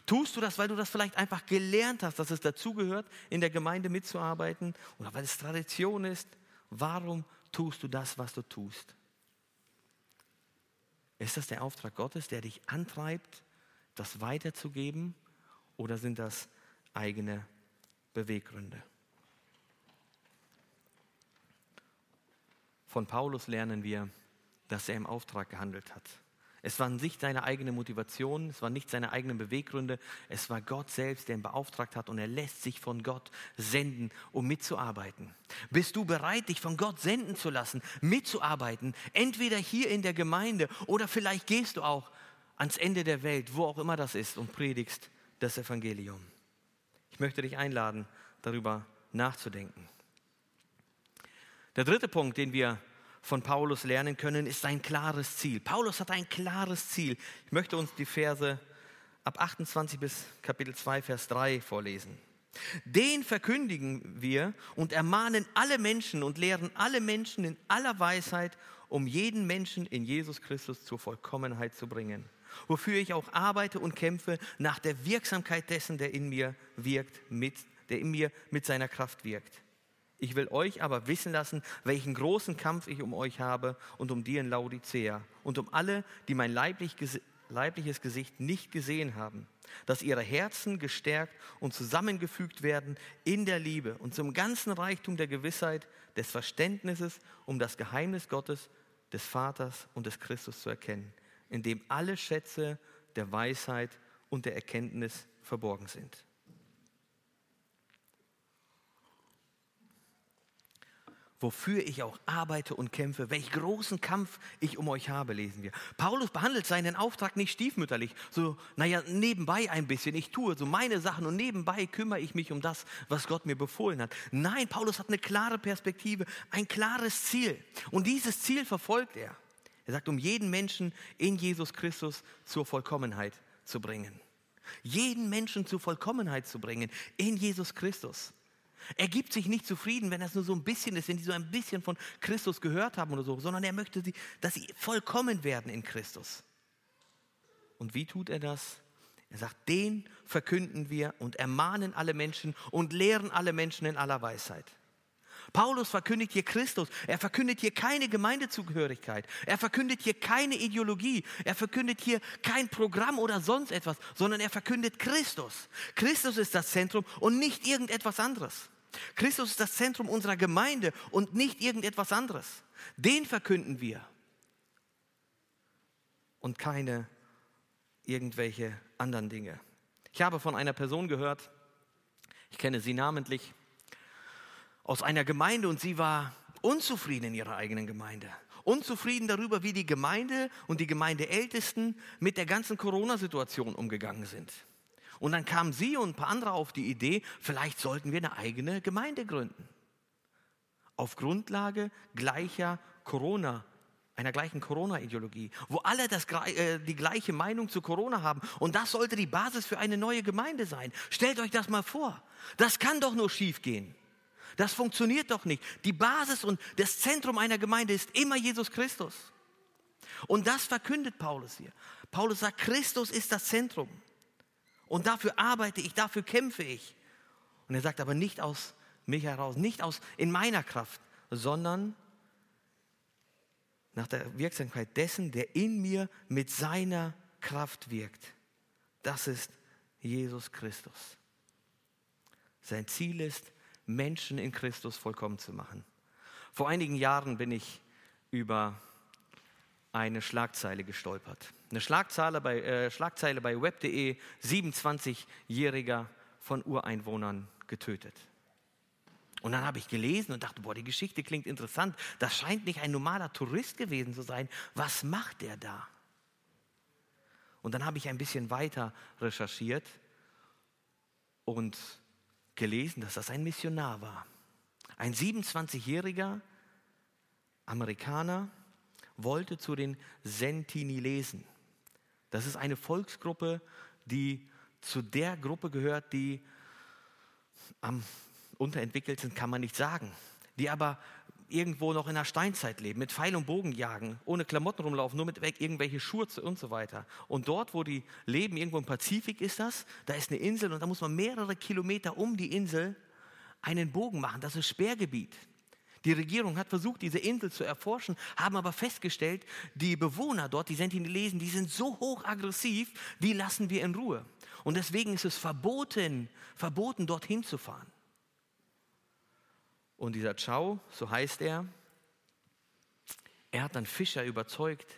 Tust du das, weil du das vielleicht einfach gelernt hast, dass es dazugehört, in der Gemeinde mitzuarbeiten oder weil es Tradition ist? Warum tust du das, was du tust? Ist das der Auftrag Gottes, der dich antreibt, das weiterzugeben? Oder sind das eigene Beweggründe? Von Paulus lernen wir, dass er im Auftrag gehandelt hat. Es war nicht seine eigene Motivation, es waren nicht seine eigenen Beweggründe, es war Gott selbst, der ihn beauftragt hat und er lässt sich von Gott senden, um mitzuarbeiten. Bist du bereit, dich von Gott senden zu lassen, mitzuarbeiten, entweder hier in der Gemeinde oder vielleicht gehst du auch ans Ende der Welt, wo auch immer das ist, und predigst das Evangelium. Ich möchte dich einladen, darüber nachzudenken. Der dritte Punkt, den wir von Paulus lernen können, ist ein klares Ziel. Paulus hat ein klares Ziel. Ich möchte uns die Verse ab 28 bis Kapitel 2, Vers 3 vorlesen. Den verkündigen wir und ermahnen alle Menschen und lehren alle Menschen in aller Weisheit, um jeden Menschen in Jesus Christus zur Vollkommenheit zu bringen. Wofür ich auch arbeite und kämpfe nach der Wirksamkeit dessen, der in mir wirkt, mit, der in mir mit seiner Kraft wirkt. Ich will euch aber wissen lassen, welchen großen Kampf ich um euch habe und um die in Laodicea und um alle, die mein leiblich, leibliches Gesicht nicht gesehen haben, dass ihre Herzen gestärkt und zusammengefügt werden in der Liebe und zum ganzen Reichtum der Gewissheit, des Verständnisses um das Geheimnis Gottes, des Vaters und des Christus zu erkennen, in dem alle Schätze der Weisheit und der Erkenntnis verborgen sind. Wofür ich auch arbeite und kämpfe, welch großen Kampf ich um euch habe, lesen wir. Paulus behandelt seinen Auftrag nicht stiefmütterlich, so, naja, nebenbei ein bisschen. Ich tue so meine Sachen und nebenbei kümmere ich mich um das, was Gott mir befohlen hat. Nein, Paulus hat eine klare Perspektive, ein klares Ziel. Und dieses Ziel verfolgt er. Er sagt, um jeden Menschen in Jesus Christus zur Vollkommenheit zu bringen. Jeden Menschen zur Vollkommenheit zu bringen in Jesus Christus. Er gibt sich nicht zufrieden, wenn das nur so ein bisschen ist, wenn die so ein bisschen von Christus gehört haben oder so, sondern er möchte, dass sie vollkommen werden in Christus. Und wie tut er das? Er sagt, den verkünden wir und ermahnen alle Menschen und lehren alle Menschen in aller Weisheit. Paulus verkündigt hier Christus. Er verkündet hier keine Gemeindezugehörigkeit. Er verkündet hier keine Ideologie. Er verkündet hier kein Programm oder sonst etwas, sondern er verkündet Christus. Christus ist das Zentrum und nicht irgendetwas anderes. Christus ist das Zentrum unserer Gemeinde und nicht irgendetwas anderes. Den verkünden wir und keine irgendwelche anderen Dinge. Ich habe von einer Person gehört, ich kenne sie namentlich, aus einer Gemeinde und sie war unzufrieden in ihrer eigenen Gemeinde. Unzufrieden darüber, wie die Gemeinde und die Gemeindeältesten mit der ganzen Corona-Situation umgegangen sind. Und dann kamen sie und ein paar andere auf die Idee, vielleicht sollten wir eine eigene Gemeinde gründen. Auf Grundlage gleicher Corona einer gleichen Corona-Ideologie, wo alle das, äh, die gleiche Meinung zu Corona haben. Und das sollte die Basis für eine neue Gemeinde sein. Stellt euch das mal vor. Das kann doch nur schief gehen. Das funktioniert doch nicht. Die Basis und das Zentrum einer Gemeinde ist immer Jesus Christus. Und das verkündet Paulus hier. Paulus sagt, Christus ist das Zentrum. Und dafür arbeite ich, dafür kämpfe ich. Und er sagt aber nicht aus mich heraus, nicht aus in meiner Kraft, sondern nach der Wirksamkeit dessen, der in mir mit seiner Kraft wirkt. Das ist Jesus Christus. Sein Ziel ist, Menschen in Christus vollkommen zu machen. Vor einigen Jahren bin ich über eine Schlagzeile gestolpert. Eine Schlagzeile bei, äh, Schlagzeile bei web.de, 27-Jähriger von Ureinwohnern getötet. Und dann habe ich gelesen und dachte, boah, die Geschichte klingt interessant. Das scheint nicht ein normaler Tourist gewesen zu sein. Was macht der da? Und dann habe ich ein bisschen weiter recherchiert und gelesen, dass das ein Missionar war. Ein 27-jähriger Amerikaner wollte zu den Sentinelesen. Das ist eine Volksgruppe, die zu der Gruppe gehört, die am unterentwickelten kann man nicht sagen, die aber irgendwo noch in der Steinzeit leben, mit Pfeil und Bogen jagen, ohne Klamotten rumlaufen, nur mit irgendwelche Schuhe und so weiter. Und dort, wo die leben, irgendwo im Pazifik ist das, da ist eine Insel und da muss man mehrere Kilometer um die Insel einen Bogen machen. Das ist Sperrgebiet. Die Regierung hat versucht, diese Insel zu erforschen, haben aber festgestellt, die Bewohner dort, die Sentinelesen, die sind so hoch aggressiv, die lassen wir in Ruhe. Und deswegen ist es verboten, verboten, dorthin zu fahren. Und dieser Chao, so heißt er, er hat dann Fischer überzeugt,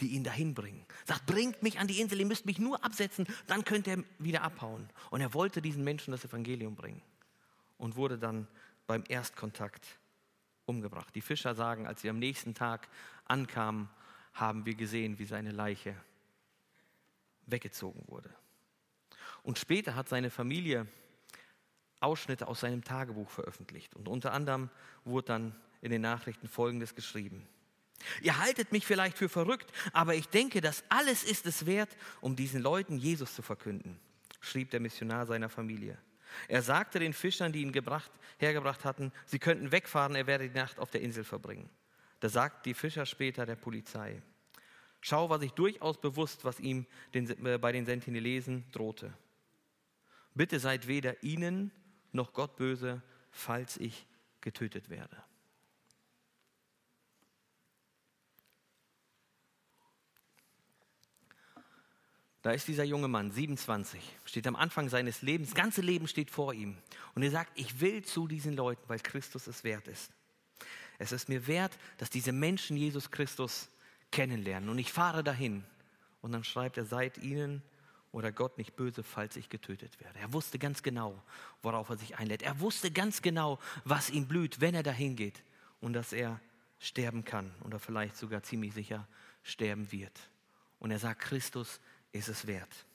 die ihn dahin bringen. Sagt, bringt mich an die Insel, ihr müsst mich nur absetzen, dann könnt ihr wieder abhauen. Und er wollte diesen Menschen das Evangelium bringen und wurde dann beim Erstkontakt umgebracht. Die Fischer sagen, als sie am nächsten Tag ankamen, haben wir gesehen, wie seine Leiche weggezogen wurde. Und später hat seine Familie Ausschnitte aus seinem Tagebuch veröffentlicht. Und unter anderem wurde dann in den Nachrichten Folgendes geschrieben. Ihr haltet mich vielleicht für verrückt, aber ich denke, das alles ist es wert, um diesen Leuten Jesus zu verkünden, schrieb der Missionar seiner Familie. Er sagte den Fischern, die ihn gebracht, hergebracht hatten, sie könnten wegfahren, er werde die Nacht auf der Insel verbringen. Da sagten die Fischer später der Polizei. Schau war sich durchaus bewusst, was ihm den, äh, bei den Sentinelesen drohte. Bitte seid weder ihnen noch Gott böse, falls ich getötet werde. Da ist dieser junge Mann, 27, steht am Anfang seines Lebens, das ganze Leben steht vor ihm. Und er sagt, ich will zu diesen Leuten, weil Christus es wert ist. Es ist mir wert, dass diese Menschen Jesus Christus kennenlernen. Und ich fahre dahin. Und dann schreibt er, seid ihnen oder Gott nicht böse, falls ich getötet werde. Er wusste ganz genau, worauf er sich einlädt. Er wusste ganz genau, was ihm blüht, wenn er dahin geht und dass er sterben kann oder vielleicht sogar ziemlich sicher sterben wird. Und er sagt, Christus ist es wert.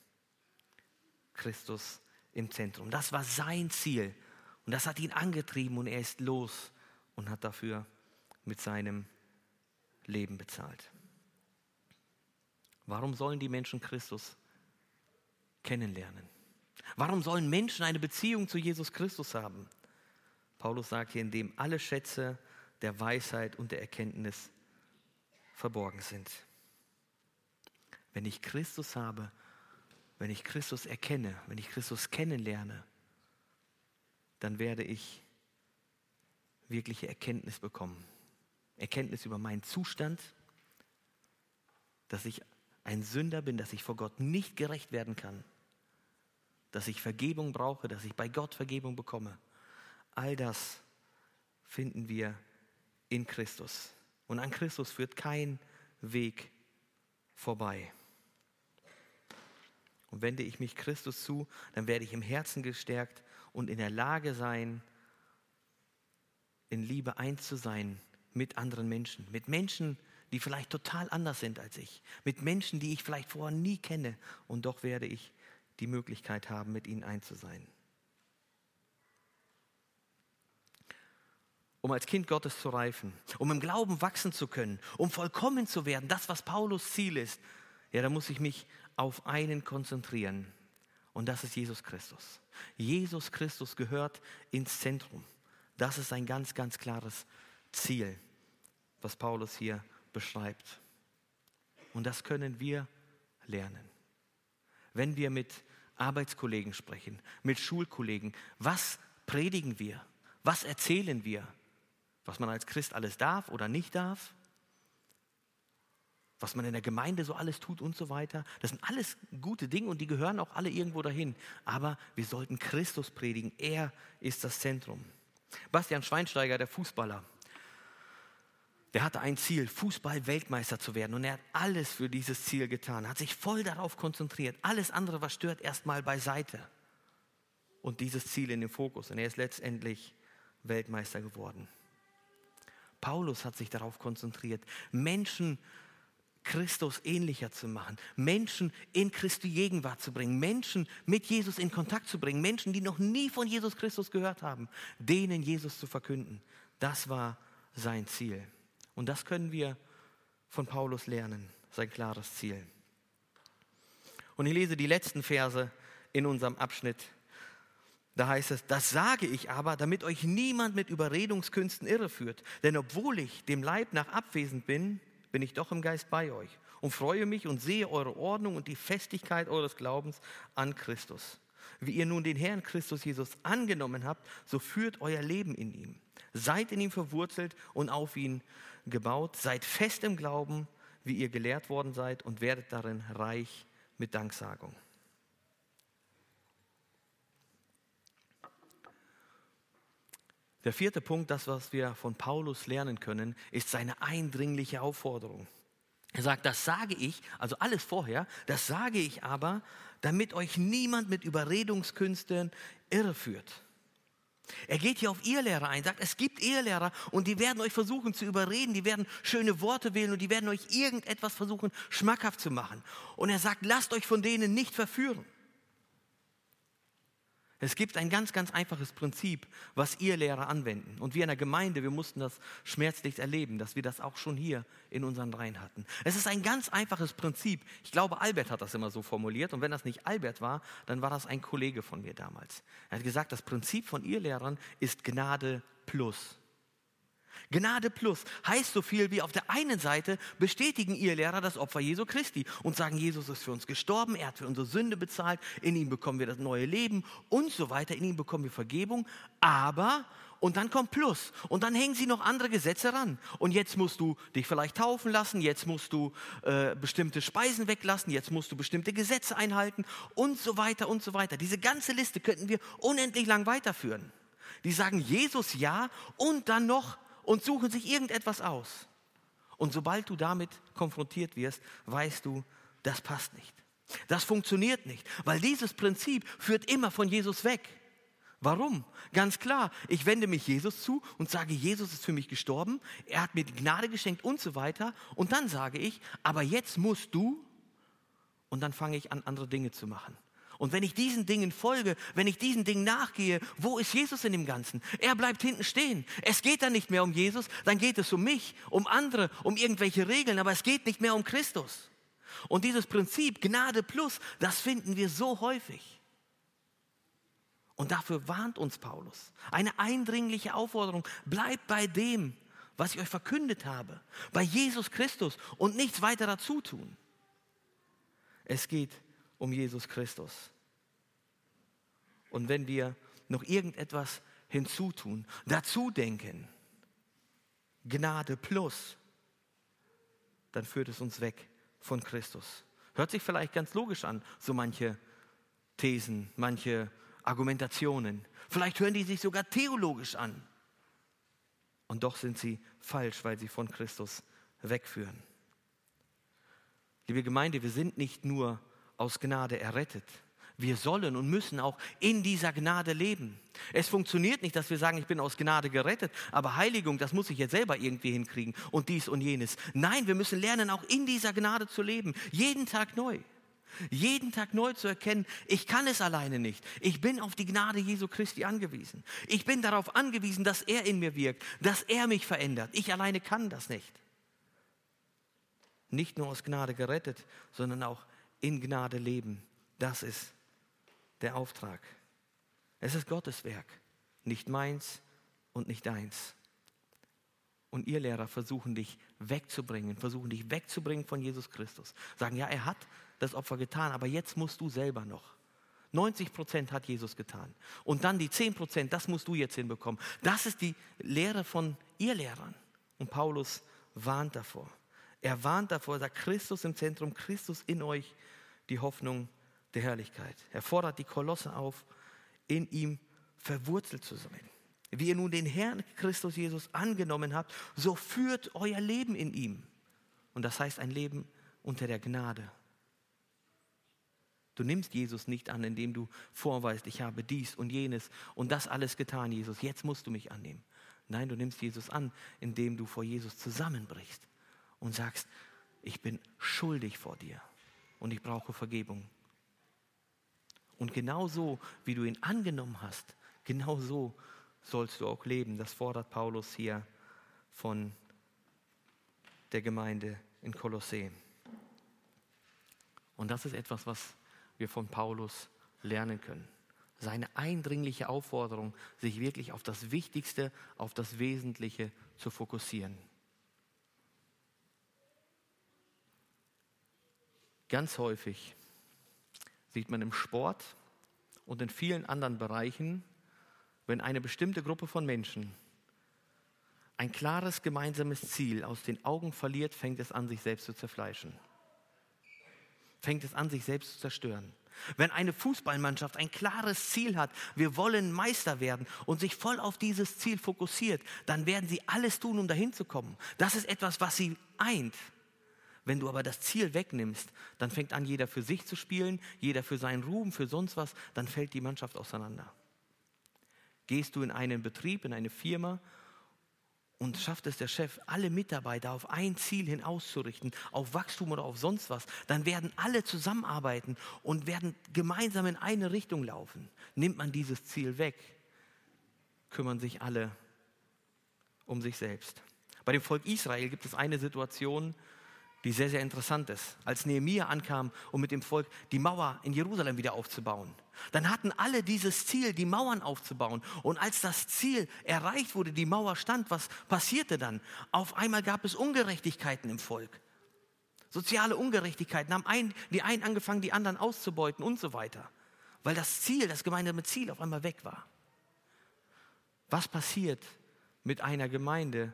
Christus im Zentrum. Das war sein Ziel und das hat ihn angetrieben und er ist los und hat dafür mit seinem Leben bezahlt. Warum sollen die Menschen Christus kennenlernen. Warum sollen Menschen eine Beziehung zu Jesus Christus haben? Paulus sagt hier, indem alle Schätze der Weisheit und der Erkenntnis verborgen sind. Wenn ich Christus habe, wenn ich Christus erkenne, wenn ich Christus kennenlerne, dann werde ich wirkliche Erkenntnis bekommen. Erkenntnis über meinen Zustand, dass ich ein Sünder bin, dass ich vor Gott nicht gerecht werden kann dass ich Vergebung brauche, dass ich bei Gott Vergebung bekomme. All das finden wir in Christus. Und an Christus führt kein Weg vorbei. Und wende ich mich Christus zu, dann werde ich im Herzen gestärkt und in der Lage sein, in Liebe eins zu sein mit anderen Menschen, mit Menschen, die vielleicht total anders sind als ich, mit Menschen, die ich vielleicht vorher nie kenne. Und doch werde ich die Möglichkeit haben, mit ihnen eins zu sein. Um als Kind Gottes zu reifen, um im Glauben wachsen zu können, um vollkommen zu werden, das, was Paulus Ziel ist, ja, da muss ich mich auf einen konzentrieren. Und das ist Jesus Christus. Jesus Christus gehört ins Zentrum. Das ist ein ganz, ganz klares Ziel, was Paulus hier beschreibt. Und das können wir lernen. Wenn wir mit Arbeitskollegen sprechen, mit Schulkollegen, was predigen wir? Was erzählen wir? Was man als Christ alles darf oder nicht darf? Was man in der Gemeinde so alles tut und so weiter. Das sind alles gute Dinge und die gehören auch alle irgendwo dahin. Aber wir sollten Christus predigen. Er ist das Zentrum. Bastian Schweinsteiger, der Fußballer, der hatte ein Ziel, Fußball-Weltmeister zu werden. Und er hat alles für dieses Ziel getan, hat sich voll darauf konzentriert. Alles andere, was stört, erstmal beiseite. Und dieses Ziel in den Fokus. Und er ist letztendlich Weltmeister geworden. Paulus hat sich darauf konzentriert, Menschen Christus ähnlicher zu machen, Menschen in Christi Gegenwart zu bringen, Menschen mit Jesus in Kontakt zu bringen, Menschen, die noch nie von Jesus Christus gehört haben, denen Jesus zu verkünden. Das war sein Ziel. Und das können wir von Paulus lernen, sein klares Ziel. Und ich lese die letzten Verse in unserem Abschnitt. Da heißt es, das sage ich aber, damit euch niemand mit Überredungskünsten irreführt. Denn obwohl ich dem Leib nach abwesend bin, bin ich doch im Geist bei euch und freue mich und sehe eure Ordnung und die Festigkeit eures Glaubens an Christus. Wie ihr nun den Herrn Christus Jesus angenommen habt, so führt euer Leben in ihm. Seid in ihm verwurzelt und auf ihn gebaut. Seid fest im Glauben, wie ihr gelehrt worden seid und werdet darin reich mit Danksagung. Der vierte Punkt, das, was wir von Paulus lernen können, ist seine eindringliche Aufforderung. Er sagt, das sage ich, also alles vorher, das sage ich aber, damit euch niemand mit Überredungskünsten irreführt. Er geht hier auf Irrlehrer ein, sagt, es gibt Irrlehrer und die werden euch versuchen zu überreden, die werden schöne Worte wählen und die werden euch irgendetwas versuchen schmackhaft zu machen. Und er sagt, lasst euch von denen nicht verführen. Es gibt ein ganz, ganz einfaches Prinzip, was ihr Lehrer anwenden. Und wir in der Gemeinde, wir mussten das schmerzlich erleben, dass wir das auch schon hier in unseren Reihen hatten. Es ist ein ganz einfaches Prinzip. Ich glaube, Albert hat das immer so formuliert. Und wenn das nicht Albert war, dann war das ein Kollege von mir damals. Er hat gesagt, das Prinzip von ihr Lehrern ist Gnade plus. Gnade plus heißt so viel wie auf der einen Seite bestätigen ihr Lehrer das Opfer Jesu Christi und sagen, Jesus ist für uns gestorben, er hat für unsere Sünde bezahlt, in ihm bekommen wir das neue Leben und so weiter, in ihm bekommen wir Vergebung, aber und dann kommt Plus. Und dann hängen sie noch andere Gesetze ran. Und jetzt musst du dich vielleicht taufen lassen, jetzt musst du äh, bestimmte Speisen weglassen, jetzt musst du bestimmte Gesetze einhalten und so weiter und so weiter. Diese ganze Liste könnten wir unendlich lang weiterführen. Die sagen Jesus ja und dann noch und suchen sich irgendetwas aus. Und sobald du damit konfrontiert wirst, weißt du, das passt nicht. Das funktioniert nicht, weil dieses Prinzip führt immer von Jesus weg. Warum? Ganz klar, ich wende mich Jesus zu und sage, Jesus ist für mich gestorben, er hat mir die Gnade geschenkt und so weiter. Und dann sage ich, aber jetzt musst du, und dann fange ich an, andere Dinge zu machen. Und wenn ich diesen Dingen folge, wenn ich diesen Dingen nachgehe, wo ist Jesus in dem Ganzen? Er bleibt hinten stehen. Es geht dann nicht mehr um Jesus, dann geht es um mich, um andere, um irgendwelche Regeln, aber es geht nicht mehr um Christus. Und dieses Prinzip Gnade plus, das finden wir so häufig. Und dafür warnt uns Paulus. Eine eindringliche Aufforderung, bleibt bei dem, was ich euch verkündet habe, bei Jesus Christus und nichts weiter dazu tun. Es geht um Jesus Christus. Und wenn wir noch irgendetwas hinzutun, dazu denken, Gnade plus, dann führt es uns weg von Christus. Hört sich vielleicht ganz logisch an, so manche Thesen, manche Argumentationen. Vielleicht hören die sich sogar theologisch an. Und doch sind sie falsch, weil sie von Christus wegführen. Liebe Gemeinde, wir sind nicht nur aus Gnade errettet. Wir sollen und müssen auch in dieser Gnade leben. Es funktioniert nicht, dass wir sagen, ich bin aus Gnade gerettet, aber Heiligung, das muss ich jetzt selber irgendwie hinkriegen und dies und jenes. Nein, wir müssen lernen, auch in dieser Gnade zu leben, jeden Tag neu. Jeden Tag neu zu erkennen, ich kann es alleine nicht. Ich bin auf die Gnade Jesu Christi angewiesen. Ich bin darauf angewiesen, dass er in mir wirkt, dass er mich verändert. Ich alleine kann das nicht. Nicht nur aus Gnade gerettet, sondern auch in Gnade leben. Das ist der Auftrag. Es ist Gottes Werk, nicht meins und nicht deins. Und ihr Lehrer versuchen dich wegzubringen, versuchen dich wegzubringen von Jesus Christus. Sagen, ja, er hat das Opfer getan, aber jetzt musst du selber noch. 90 Prozent hat Jesus getan. Und dann die 10 Prozent, das musst du jetzt hinbekommen. Das ist die Lehre von ihr Lehrern. Und Paulus warnt davor. Er warnt davor, sagt Christus im Zentrum, Christus in euch, die Hoffnung der Herrlichkeit. Er fordert die Kolosse auf, in ihm verwurzelt zu sein. Wie ihr nun den Herrn Christus Jesus angenommen habt, so führt euer Leben in ihm. Und das heißt ein Leben unter der Gnade. Du nimmst Jesus nicht an, indem du vorweist, ich habe dies und jenes und das alles getan, Jesus, jetzt musst du mich annehmen. Nein, du nimmst Jesus an, indem du vor Jesus zusammenbrichst und sagst, ich bin schuldig vor dir und ich brauche Vergebung. Und genau so, wie du ihn angenommen hast, genau so sollst du auch leben. Das fordert Paulus hier von der Gemeinde in Kolossee. Und das ist etwas, was wir von Paulus lernen können. Seine eindringliche Aufforderung, sich wirklich auf das Wichtigste, auf das Wesentliche zu fokussieren. Ganz häufig sieht man im Sport und in vielen anderen Bereichen, wenn eine bestimmte Gruppe von Menschen ein klares gemeinsames Ziel aus den Augen verliert, fängt es an, sich selbst zu zerfleischen. Fängt es an, sich selbst zu zerstören. Wenn eine Fußballmannschaft ein klares Ziel hat, wir wollen Meister werden und sich voll auf dieses Ziel fokussiert, dann werden sie alles tun, um dahin zu kommen. Das ist etwas, was sie eint. Wenn du aber das Ziel wegnimmst, dann fängt an, jeder für sich zu spielen, jeder für seinen Ruhm, für sonst was, dann fällt die Mannschaft auseinander. Gehst du in einen Betrieb, in eine Firma und schafft es der Chef, alle Mitarbeiter auf ein Ziel hin auszurichten, auf Wachstum oder auf sonst was, dann werden alle zusammenarbeiten und werden gemeinsam in eine Richtung laufen. Nimmt man dieses Ziel weg, kümmern sich alle um sich selbst. Bei dem Volk Israel gibt es eine Situation, die sehr, sehr interessant ist. Als Nehemiah ankam, um mit dem Volk die Mauer in Jerusalem wieder aufzubauen, dann hatten alle dieses Ziel, die Mauern aufzubauen. Und als das Ziel erreicht wurde, die Mauer stand, was passierte dann? Auf einmal gab es Ungerechtigkeiten im Volk. Soziale Ungerechtigkeiten haben ein, die einen angefangen, die anderen auszubeuten und so weiter. Weil das Ziel, das gemeinsame Ziel auf einmal weg war. Was passiert mit einer Gemeinde,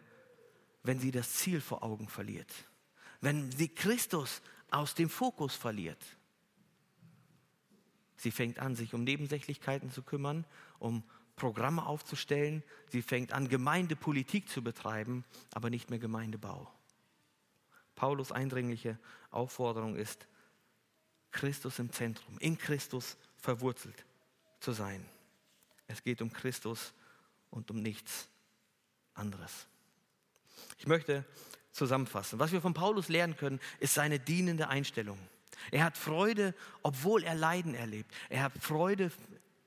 wenn sie das Ziel vor Augen verliert? Wenn sie Christus aus dem Fokus verliert. Sie fängt an, sich um Nebensächlichkeiten zu kümmern, um Programme aufzustellen. Sie fängt an, Gemeindepolitik zu betreiben, aber nicht mehr Gemeindebau. Paulus eindringliche Aufforderung ist, Christus im Zentrum, in Christus verwurzelt zu sein. Es geht um Christus und um nichts anderes. Ich möchte zusammenfassen. Was wir von Paulus lernen können, ist seine dienende Einstellung. Er hat Freude, obwohl er Leiden erlebt. Er hat Freude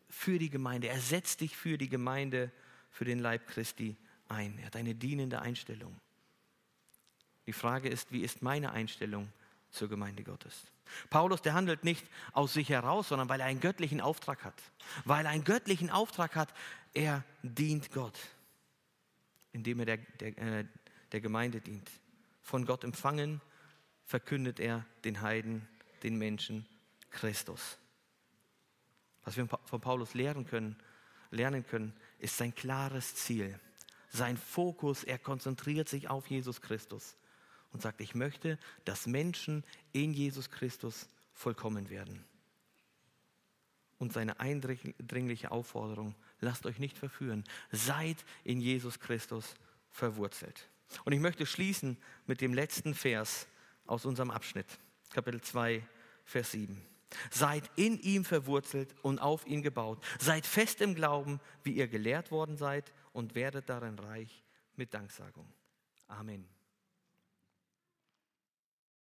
für die Gemeinde. Er setzt dich für die Gemeinde, für den Leib Christi ein. Er hat eine dienende Einstellung. Die Frage ist, wie ist meine Einstellung zur Gemeinde Gottes? Paulus, der handelt nicht aus sich heraus, sondern weil er einen göttlichen Auftrag hat. Weil er einen göttlichen Auftrag hat, er dient Gott, indem er der, der, äh, der Gemeinde dient. Von Gott empfangen, verkündet er den Heiden, den Menschen Christus. Was wir von Paulus lernen können, lernen können, ist sein klares Ziel. Sein Fokus, er konzentriert sich auf Jesus Christus und sagt, ich möchte, dass Menschen in Jesus Christus vollkommen werden. Und seine eindringliche Aufforderung, lasst euch nicht verführen, seid in Jesus Christus verwurzelt. Und ich möchte schließen mit dem letzten Vers aus unserem Abschnitt, Kapitel 2, Vers 7. Seid in ihm verwurzelt und auf ihn gebaut. Seid fest im Glauben, wie ihr gelehrt worden seid, und werdet darin reich mit Danksagung. Amen.